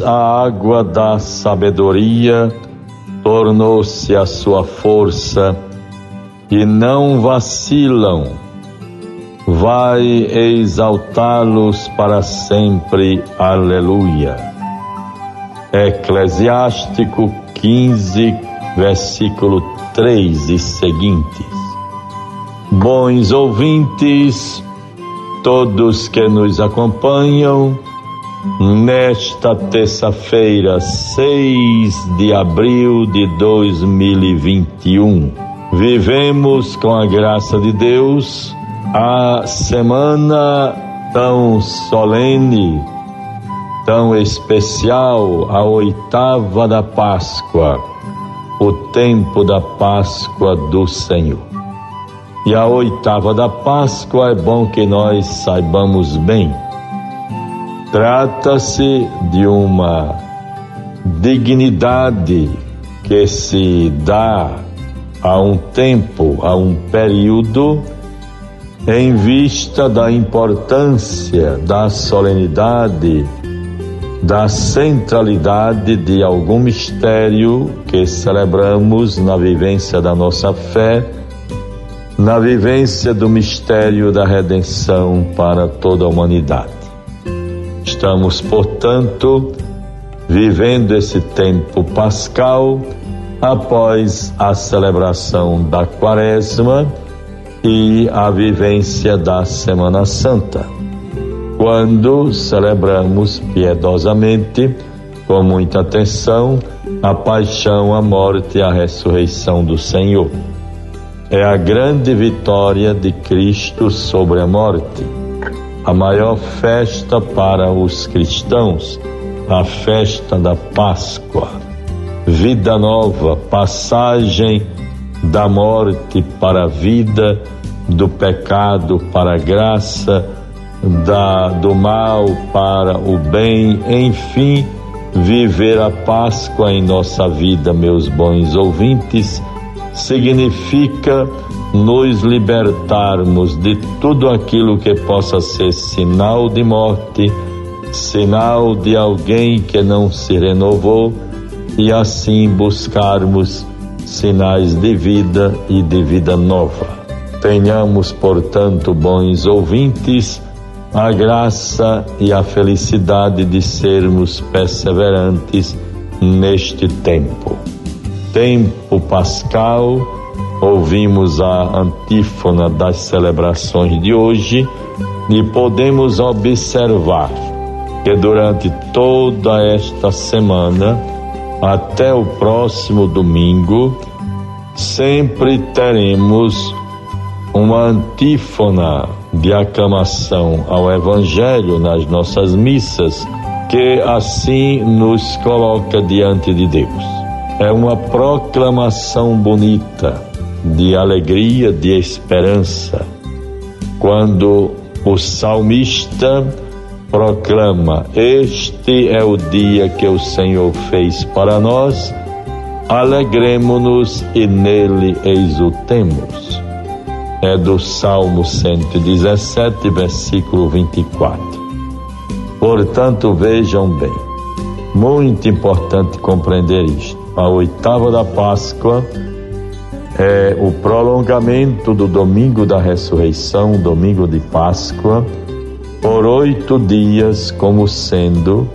a água da sabedoria tornou-se a sua força e não vacilam. Vai exaltá-los para sempre. Aleluia. Eclesiástico 15, versículo 3 e seguintes. Bons ouvintes, todos que nos acompanham, nesta terça-feira, 6 de abril de 2021. Vivemos com a graça de Deus a semana tão solene, tão especial, a oitava da Páscoa, o tempo da Páscoa do Senhor. E a oitava da Páscoa é bom que nós saibamos bem Trata-se de uma dignidade que se dá a um tempo, a um período, em vista da importância, da solenidade, da centralidade de algum mistério que celebramos na vivência da nossa fé, na vivência do mistério da redenção para toda a humanidade. Estamos, portanto, vivendo esse tempo pascal após a celebração da Quaresma e a vivência da Semana Santa, quando celebramos piedosamente, com muita atenção, a paixão, a morte e a ressurreição do Senhor. É a grande vitória de Cristo sobre a morte a maior festa para os cristãos, a festa da Páscoa. Vida nova, passagem da morte para a vida, do pecado para a graça, da, do mal para o bem, enfim, viver a Páscoa em nossa vida, meus bons ouvintes, significa nos libertarmos de tudo aquilo que possa ser sinal de morte, sinal de alguém que não se renovou e assim buscarmos sinais de vida e de vida nova. Tenhamos, portanto, bons ouvintes, a graça e a felicidade de sermos perseverantes neste tempo. Tempo pascal ouvimos a antífona das celebrações de hoje e podemos observar que durante toda esta semana, até o próximo domingo, sempre teremos uma antífona de aclamação ao Evangelho nas nossas missas, que assim nos coloca diante de Deus. É uma proclamação bonita de alegria, de esperança, quando o salmista proclama: Este é o dia que o Senhor fez para nós, alegremos-nos e nele exultemos. É do Salmo 117, versículo 24. Portanto, vejam bem, muito importante compreender isto. A oitava da Páscoa é o prolongamento do domingo da ressurreição, domingo de Páscoa, por oito dias, como sendo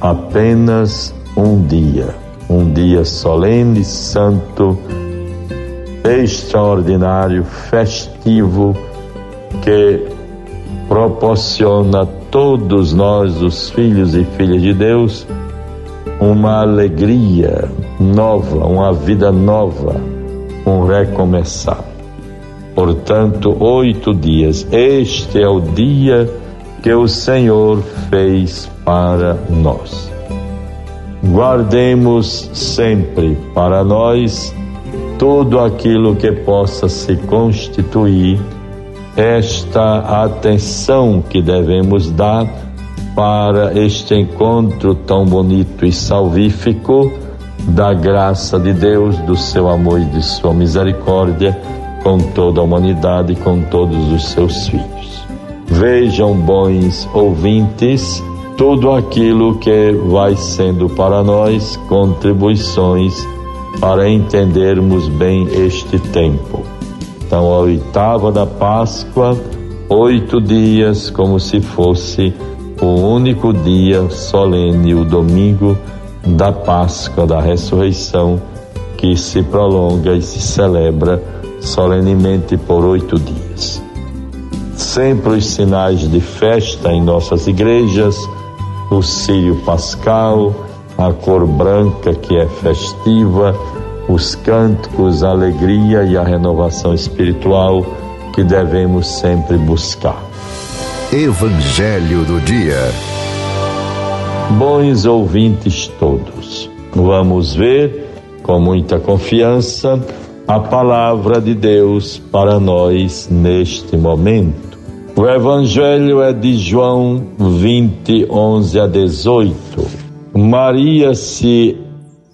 apenas um dia, um dia solene, santo, extraordinário, festivo, que proporciona a todos nós, os filhos e filhas de Deus, uma alegria nova, uma vida nova um recomeçar. Portanto, oito dias. Este é o dia que o Senhor fez para nós. Guardemos sempre para nós tudo aquilo que possa se constituir esta atenção que devemos dar para este encontro tão bonito e salvífico da graça de Deus, do seu amor e de sua misericórdia com toda a humanidade e com todos os seus filhos. Vejam, bons ouvintes, tudo aquilo que vai sendo para nós contribuições para entendermos bem este tempo. Então, a oitava da Páscoa, oito dias como se fosse o único dia solene, o domingo da Páscoa, da ressurreição, que se prolonga e se celebra solenemente por oito dias. Sempre os sinais de festa em nossas igrejas, o Sírio Pascal, a cor branca que é festiva, os cânticos, a alegria e a renovação espiritual que devemos sempre buscar. Evangelho do Dia. Bons ouvintes todos, vamos ver com muita confiança a palavra de Deus para nós neste momento. O Evangelho é de João 20, 11 a 18. Maria se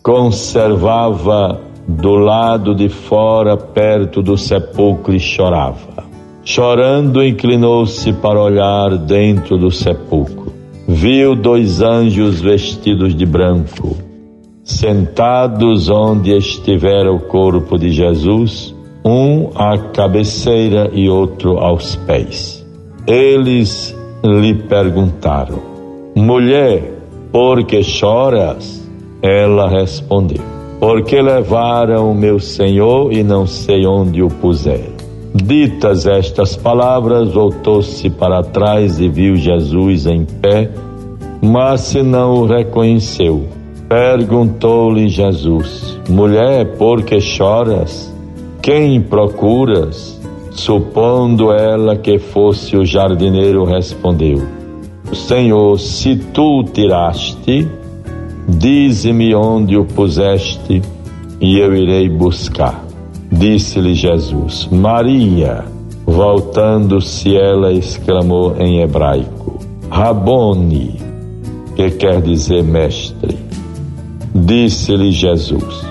conservava do lado de fora, perto do sepulcro, e chorava. Chorando, inclinou-se para olhar dentro do sepulcro. Viu dois anjos vestidos de branco, sentados onde estivera o corpo de Jesus, um à cabeceira e outro aos pés. Eles lhe perguntaram: Mulher, por que choras? Ela respondeu: Porque levaram o meu Senhor e não sei onde o puseram. Ditas estas palavras, voltou-se para trás e viu Jesus em pé, mas se não o reconheceu. Perguntou-lhe Jesus: Mulher, por que choras? Quem procuras? Supondo ela que fosse o jardineiro, respondeu: Senhor, se tu o tiraste, dize-me onde o puseste e eu irei buscar. Disse-lhe Jesus: Maria. Voltando-se, ela exclamou em hebraico: Rabone, que quer dizer mestre. Disse-lhe Jesus: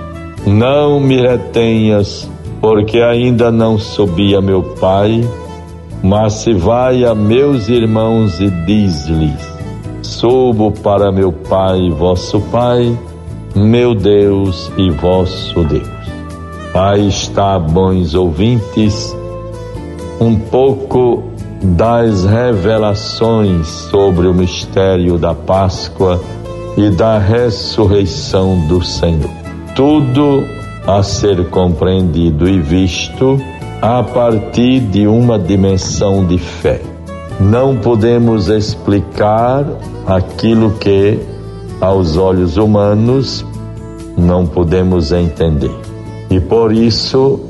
Não me retenhas, porque ainda não subi a meu Pai, mas se vai a meus irmãos e diz-lhes: Subo para meu Pai, vosso Pai, meu Deus e vosso Deus. Aí está, bons ouvintes, um pouco das revelações sobre o mistério da Páscoa e da ressurreição do Senhor. Tudo a ser compreendido e visto a partir de uma dimensão de fé. Não podemos explicar aquilo que, aos olhos humanos, não podemos entender. E por isso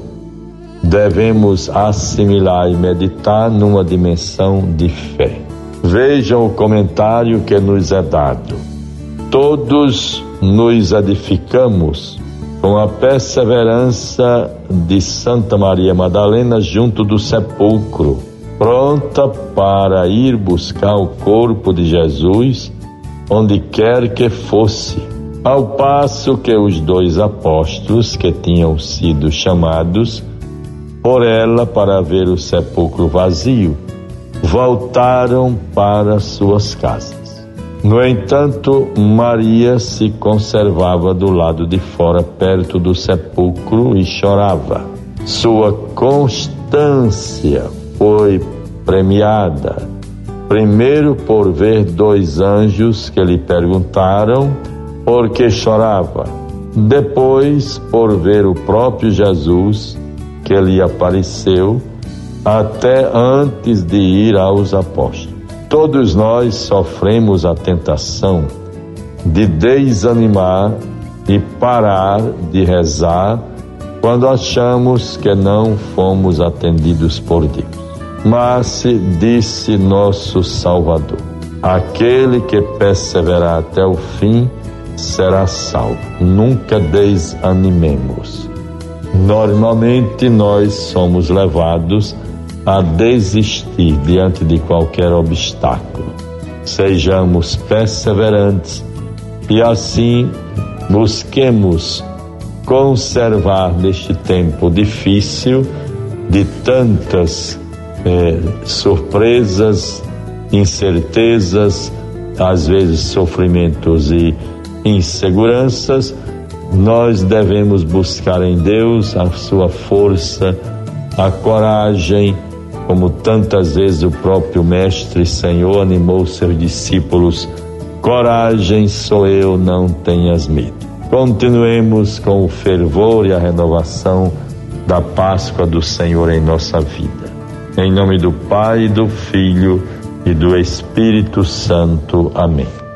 devemos assimilar e meditar numa dimensão de fé. Vejam o comentário que nos é dado. Todos nos edificamos com a perseverança de Santa Maria Madalena junto do sepulcro, pronta para ir buscar o corpo de Jesus onde quer que fosse ao passo que os dois apóstolos que tinham sido chamados por ela para ver o sepulcro vazio voltaram para suas casas. No entanto, Maria se conservava do lado de fora, perto do sepulcro, e chorava. Sua constância foi premiada, primeiro por ver dois anjos que lhe perguntaram porque chorava. Depois, por ver o próprio Jesus que lhe apareceu, até antes de ir aos apóstolos. Todos nós sofremos a tentação de desanimar e parar de rezar quando achamos que não fomos atendidos por Deus. Mas disse nosso Salvador: aquele que perseverar até o fim, será salvo. Nunca desanimemos. Normalmente nós somos levados a desistir diante de qualquer obstáculo. Sejamos perseverantes e assim busquemos conservar neste tempo difícil de tantas eh, surpresas, incertezas, às vezes sofrimentos e inseguranças, nós devemos buscar em Deus a sua força, a coragem, como tantas vezes o próprio Mestre Senhor animou seus discípulos: coragem sou eu, não tenhas medo. Continuemos com o fervor e a renovação da Páscoa do Senhor em nossa vida. Em nome do Pai, do Filho e do Espírito Santo. Amém.